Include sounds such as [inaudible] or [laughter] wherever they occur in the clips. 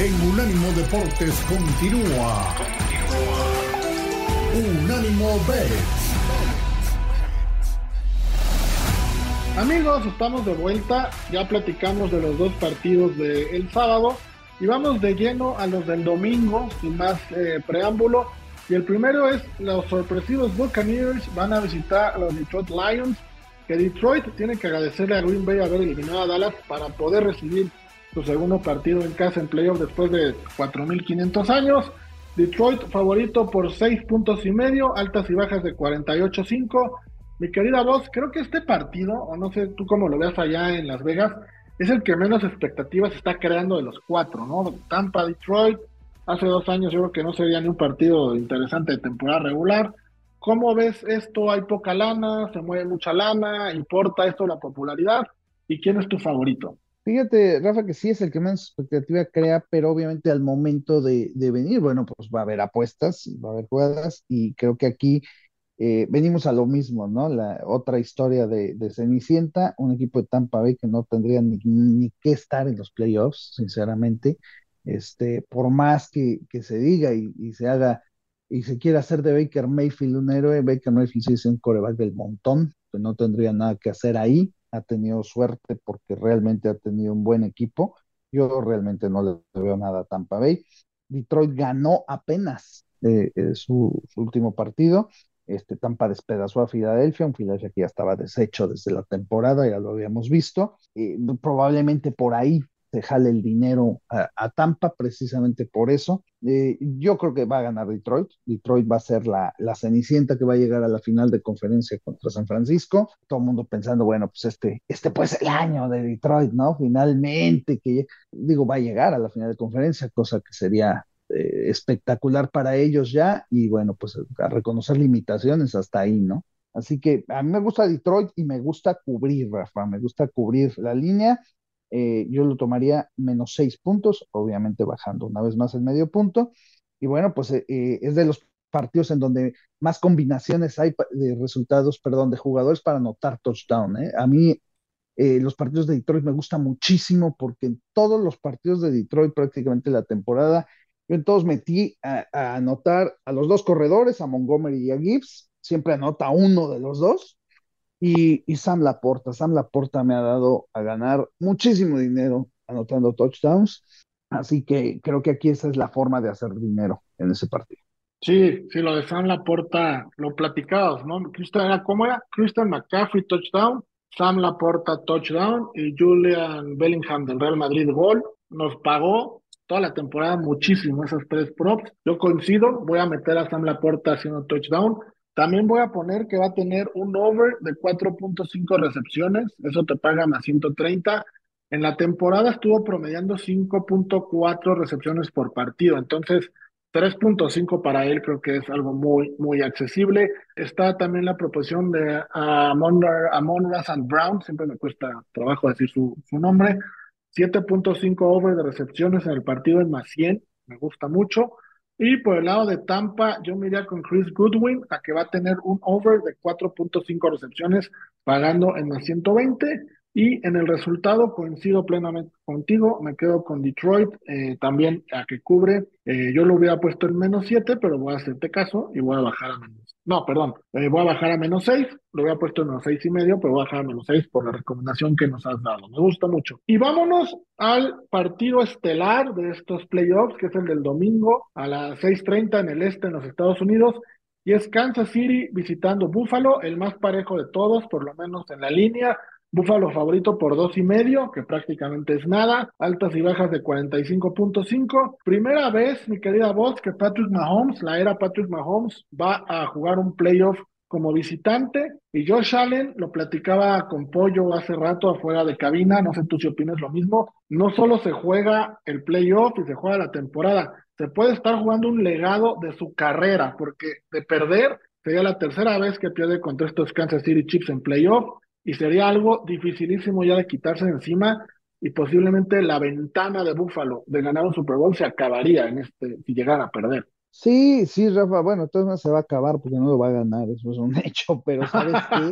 en Unánimo Deportes continúa. Unánimo Bets. Amigos, estamos de vuelta. Ya platicamos de los dos partidos del sábado y vamos de lleno a los del domingo, sin más eh, preámbulo. Y el primero es los sorpresivos Buccaneers van a visitar a los Detroit Lions, que Detroit tiene que agradecerle a Green Bay haber eliminado a Dallas para poder recibir su segundo partido en casa en playoff después de 4.500 años. Detroit favorito por 6 puntos y medio, altas y bajas de 48-5. Mi querida voz, creo que este partido, o no sé tú cómo lo veas allá en Las Vegas, es el que menos expectativas está creando de los cuatro, ¿no? Tampa, Detroit, hace dos años yo creo que no sería ni un partido interesante de temporada regular. ¿Cómo ves esto? ¿Hay poca lana? ¿Se mueve mucha lana? ¿Importa esto la popularidad? ¿Y quién es tu favorito? Fíjate, Rafa, que sí es el que menos expectativa crea, pero obviamente al momento de, venir, bueno, pues va a haber apuestas, va a haber jugadas, y creo que aquí eh, venimos a lo mismo, ¿no? La otra historia de, Cenicienta, un equipo de Tampa Bay que no tendría ni, ni que estar en los playoffs, sinceramente. Este, por más que, que se diga y, y, se haga y se quiera hacer de Baker Mayfield un héroe, Baker Mayfield sí es un coreback del montón, que no tendría nada que hacer ahí, ha tenido suerte porque realmente ha tenido un buen equipo. Yo realmente no le veo nada a Tampa Bay. Detroit ganó apenas eh, eh, su, último partido este, Tampa despedazó a Filadelfia, un Filadelfia que ya estaba deshecho desde la temporada, ya lo habíamos visto. probablemente por ahí se jale el dinero a, Tampa, precisamente por eso. Eh, yo creo que va a ganar Detroit. Detroit va a ser la, la, cenicienta que va a llegar a la final de conferencia contra San Francisco. Todo el mundo pensando, bueno, pues este, este puede ser el año de Detroit, ¿no? Finalmente, que digo, va a llegar a la final de conferencia, cosa que sería eh, espectacular para ellos ya y bueno, pues a reconocer limitaciones hasta ahí, ¿no? Así que a mí me gusta Detroit y me gusta cubrir, Rafa, me gusta cubrir la línea. Eh, yo lo tomaría menos seis puntos, obviamente bajando una vez más el medio punto. Y bueno, pues eh, es de los partidos en donde más combinaciones hay de resultados, perdón, de jugadores para anotar touchdown. A mí los partidos de Detroit me gustan muchísimo porque en todos los partidos de Detroit prácticamente la temporada yo entonces metí a, anotar a los dos corredores, a Montgomery y a Gibbs, siempre anota uno de los dos, y, Sam Laporta. Sam Laporta me ha dado a ganar muchísimo dinero anotando touchdowns, así que creo que aquí esa es la forma de hacer dinero en ese partido. Sí, sí, lo de Sam Laporta, lo platicabas, ¿no? Christian, ¿Cómo era? Christian McCaffrey, touchdown, Sam Laporta, touchdown, y Julian Bellingham del Real Madrid, gol. Nos pagó toda la temporada muchísimo esos tres props. Yo coincido, voy a meter a Sam Laporta haciendo touchdown. También voy a poner que va a tener un over de 4.5 recepciones, eso te paga más 130. En la temporada estuvo promediando 5.4 recepciones por partido, entonces 3.5 para él creo que es algo muy, muy accesible. Está también la proposición de Amon Ra Brown, siempre me cuesta trabajo decir su, su nombre, 7.5 over de recepciones en el partido en más 100, me gusta mucho. Y por el lado de Tampa, yo me iría con Chris Goodwin, a que va a tener un over de 4.5 recepciones, pagando en más 120. Y en el resultado coincido plenamente contigo, me quedo con Detroit, eh, también a que cubre. Eh, yo lo hubiera puesto en menos 7, pero voy a hacerte caso y voy a bajar a menos. No, perdón, eh, voy a bajar a menos 6, lo hubiera puesto en menos 6 y medio, pero voy a bajar a menos 6 por la recomendación que nos has dado. Me gusta mucho. Y vámonos al partido estelar de estos playoffs, que es el del domingo a las 6:30 en el este en los Estados Unidos. Y es Kansas City visitando Buffalo, el más parejo de todos, por lo menos en la línea. Búfalo favorito por dos y medio, que prácticamente es nada. Altas y bajas de 45.5. Primera vez, mi querida voz, que Patrick Mahomes, la era Patrick Mahomes, va a jugar un playoff como visitante. Y Josh Allen, lo platicaba con Pollo hace rato afuera de cabina, no sé tú si opinas lo mismo. No solo se juega el playoff y se juega la temporada, se puede estar jugando un legado de su carrera, porque de perder sería la tercera vez que pierde contra estos Kansas City Chiefs en playoff y sería algo dificilísimo ya de quitarse de encima y posiblemente la ventana de Búfalo de ganar un Super Bowl se acabaría en este si llegara a perder. Sí, sí, Rafa, bueno, entonces se va a acabar porque no lo va a ganar, eso es un [laughs] hecho, pero sabes qué?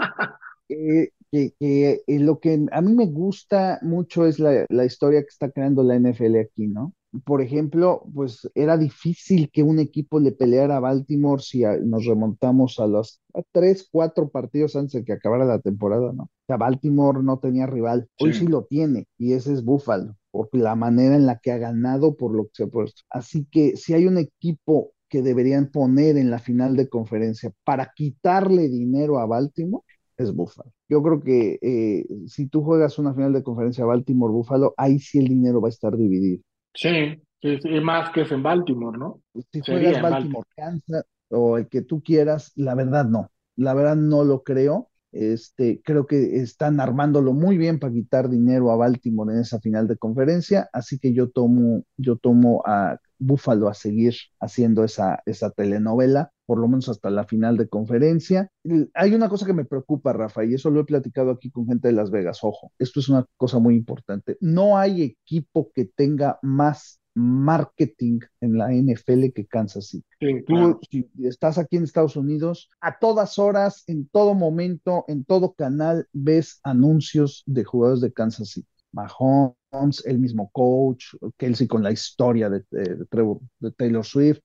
[laughs] que, que, lo que a mí me gusta mucho es la, la, historia que está creando la NFL aquí, ¿no? Por ejemplo, pues era difícil que un equipo le peleara a Baltimore si nos remontamos a los tres, cuatro partidos antes de que acabara la temporada, ¿no? O sea, Baltimore no tenía rival, hoy sí, lo tiene, y ese es Buffalo, por la manera en la que ha ganado, por lo que se ha puesto. Así que si hay un equipo que deberían poner en la final de conferencia para quitarle dinero a Baltimore, es Buffalo. Yo creo que eh, si tú juegas una final de conferencia Baltimore-Buffalo, ahí sí el dinero va a estar dividido. Sí, sí, sí, más que es en Baltimore, ¿no? Si juegas Baltimore, Kansas o el que tú quieras, la verdad no. La verdad no lo creo. Este, creo que están armándolo muy bien para quitar dinero a Baltimore en esa final de conferencia, así que yo tomo, yo tomo a Buffalo a seguir haciendo esa, esa telenovela, por lo menos hasta la final de conferencia. Hay una cosa que me preocupa, Rafa, y eso lo he platicado aquí con gente de Las Vegas. Ojo, esto es una cosa muy importante. No hay equipo que tenga más marketing en la NFL que Kansas City. Tú, si estás aquí en Estados Unidos, a todas horas, en todo momento, en todo canal, ves anuncios de jugadores de Kansas City. Mahomes, el mismo coach, Kelsey con la historia de, de, Taylor Swift.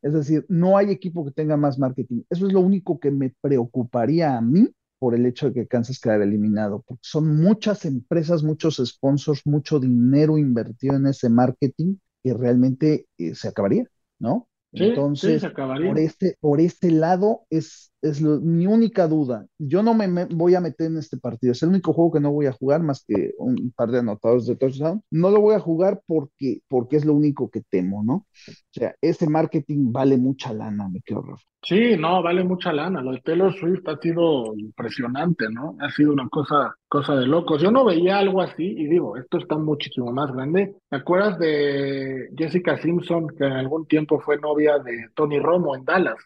Es decir, no hay equipo que tenga más marketing. Eso es lo único que me preocuparía a mí por el hecho de que Kansas quedara eliminado, porque son muchas empresas, muchos sponsors, mucho dinero invertido en ese marketing que realmente eh, se acabaría, ¿no? Entonces, por este, por este lado es, es mi única duda. Yo no me, voy a meter en este partido. Es el único juego que no voy a jugar más que un par de anotadores de touchdown. No lo voy a jugar porque, porque es lo único que temo, ¿no? O sea, ese marketing vale mucha lana, me quedo Rafa. Sí, no, vale mucha lana. Lo de Taylor Swift ha sido impresionante, ¿no? Ha sido una cosa, cosa de locos. Yo no veía algo así y digo, esto está muchísimo más grande. ¿Te acuerdas de Jessica Simpson, que en algún tiempo fue novia de Tony Romo en Dallas?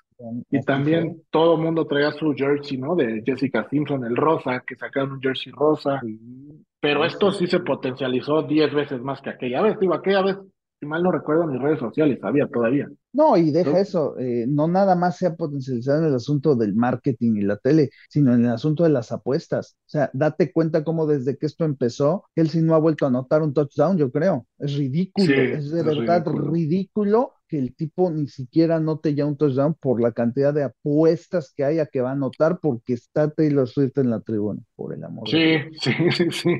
Y también todo el mundo traía su jersey, ¿no? De Jessica Simpson, el rosa, que sacaron un jersey rosa. Pero esto sí se potencializó diez veces más que aquella vez. Digo, aquella vez si mal no recuerdo, mis redes sociales había todavía. No, y deja eso, eh, no nada más se ha potencializado en el asunto del marketing y la tele, sino en el asunto de las apuestas. O sea, date cuenta cómo desde que esto empezó, él sí no ha vuelto a anotar un touchdown, yo creo. Es ridículo, es de verdad ridículo. Que el tipo ni siquiera anote ya un touchdown por la cantidad de apuestas que haya que va a anotar porque está Taylor Swift en la tribuna, por el amor sí, de Dios. Sí, [laughs] sí, sí,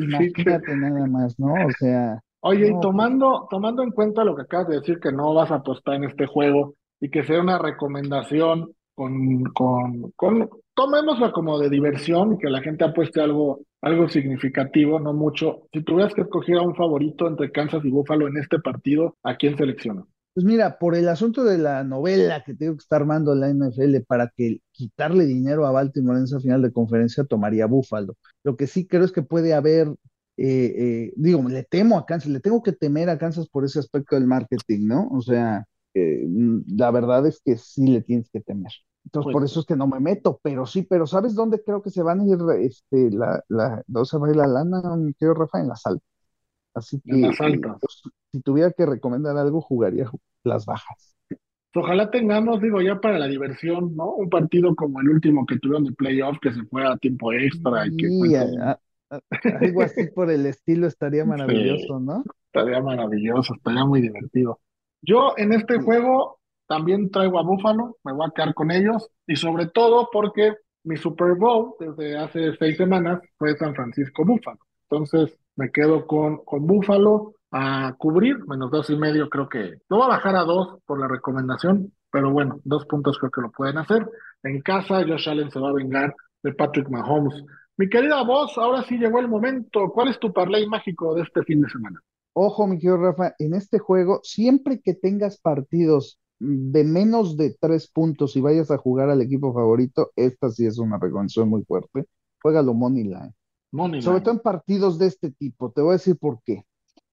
imagínate nada más, ¿no? O sea, Oye, y tomando, tomando en cuenta lo que acabas de decir, que no vas a apostar en este juego y que sea una recomendación con, con, con tomémosla como de diversión y que la gente apueste algo, algo significativo, no mucho. Si tuvieras que escoger a un favorito entre Kansas y Buffalo en este partido, ¿a quién seleccionas? Pues mira, por el asunto de la novela que tengo que estar armando la NFL para que quitarle dinero a Baltimore en esa final de conferencia, tomaría Buffalo. Lo que sí creo es que puede haber eh, eh, digo, le temo a Kansas, le tengo que temer a Kansas por ese aspecto del marketing, ¿no? O sea, eh, la verdad es que sí le tienes que temer. Entonces, por pues eso es que no me meto, pero sí, pero ¿sabes dónde creo que se van a ir, este, la, la, ¿dónde se va a ir la lana, mi querido Rafa? En las altas. Así que, las altas. Pues, si tuviera que recomendar algo, jugaría las bajas. Ojalá tengamos, digo, ya para la diversión, ¿no? Un partido como el último que tuvieron de playoff, que se fue a tiempo extra y que algo así por el estilo estaría [laughs] maravilloso, ¿no? Estaría maravilloso, estaría muy divertido. Yo en este juego también traigo a Búfalo, me voy a quedar con ellos y sobre todo porque mi Super Bowl desde hace seis semanas fue San Francisco Búfalo. Entonces me quedo con, con Búfalo a cubrir, menos dos y medio creo que lo va a bajar a dos por la recomendación, pero bueno, dos puntos creo que lo pueden hacer. En casa Josh Allen se va a vengar de Patrick Mahomes. Mi querida voz, ahora sí llegó el momento. ¿Cuál es tu parlay mágico de este fin de semana? Ojo, mi querido Rafa, en este juego, siempre que tengas partidos de menos de tres puntos y vayas a jugar al equipo favorito, esta sí es una recomendación muy fuerte. Juégalo Money Line. Money Sobre todo en partidos de este tipo. Te voy a decir por qué.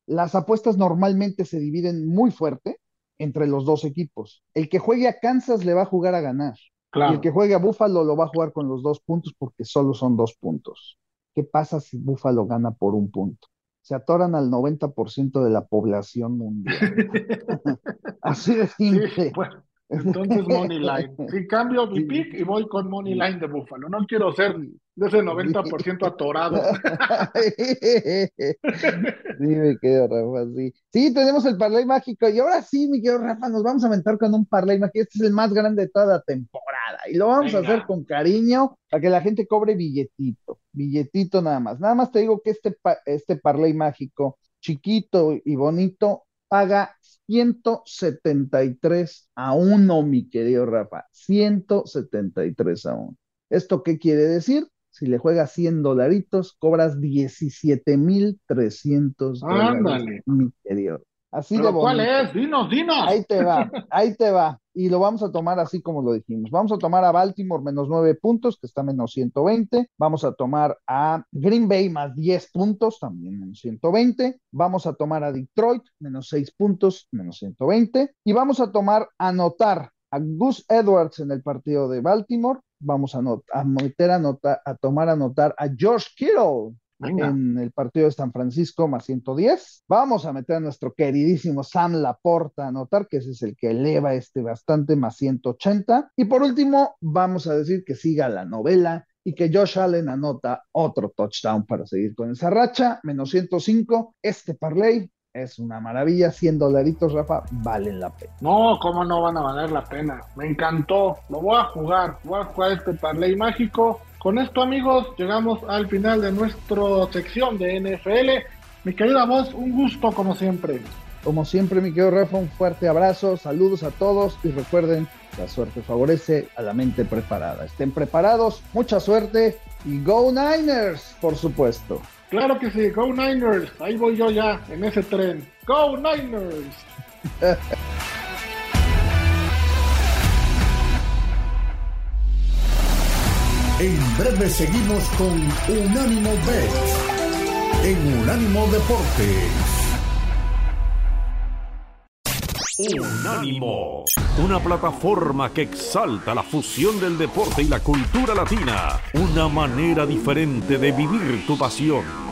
Las apuestas normalmente se dividen muy fuerte entre los dos equipos. El que juegue a Kansas le va a jugar a ganar. Y el que juegue a Búfalo lo va a jugar con los dos puntos porque solo son dos puntos. ¿Qué pasa si Búfalo gana por un punto? Se atoran al 90% de la población mundial. [laughs] Así de simple. entonces Money [laughs] Line. Si cambio mi pick y voy con Money Line de Búfalo. No quiero ser de ese 90% atorado. [laughs] sí, me quedo, Rafa, sí. Sí, tenemos el parlay mágico. Y ahora sí, mi querido Rafa, nos vamos a aventar con un parlay mágico. Este es el más grande de toda la temporada. Y lo vamos a hacer con cariño para que la gente cobre billetito. Billetito nada más. Nada más te digo que este, este parlay mágico, chiquito y bonito, paga 173 a 1, mi querido Rafa. 173 a 1. ¿Esto qué quiere decir? Si le juegas 100 dolaritos, cobras 17,300 dólares, mi querido. Así de bonito. ¿Cuál es? Dinos, dinos. Ahí te va, [laughs] ahí te va. Y lo vamos a tomar así como lo dijimos. Vamos a tomar a Baltimore menos 9 puntos, que está menos 120. Vamos a tomar a Green Bay más 10 puntos, también menos 120. Vamos a tomar a Detroit menos 6 puntos, menos 120. Y vamos a tomar a anotar a Gus Edwards en el partido de Baltimore vamos a, a meter a, a tomar a notar a George Kittle en el partido de San Francisco más 110. Vamos a meter a nuestro queridísimo Sam Laporta a notar que ese es el que eleva este bastante más 180. Y por último, vamos a decir que siga la novela y que Josh Allen anota otro touchdown para seguir con esa racha, menos 105. Este parlay es una maravilla, 100 dolaritos, Rafa, valen la pena. No, ¿cómo no van a valer la pena? Me encantó, lo voy a jugar, voy a jugar este parlay mágico. Con esto, amigos, llegamos al final de nuestra sección de NFL. Mi querida voz, un gusto como siempre. Como siempre, mi querido Rafa, un fuerte abrazo, saludos a todos y recuerden, la suerte favorece a la mente preparada. Estén preparados, mucha suerte y Go Niners, por supuesto. Claro que sí, Go Niners. Ahí voy yo ya, en ese tren. Go Niners. [laughs] en breve seguimos con Unánimo Bet en Unánimo Deportes. Unánimo, una plataforma que exalta la fusión del deporte y la cultura latina, una manera diferente de vivir tu pasión.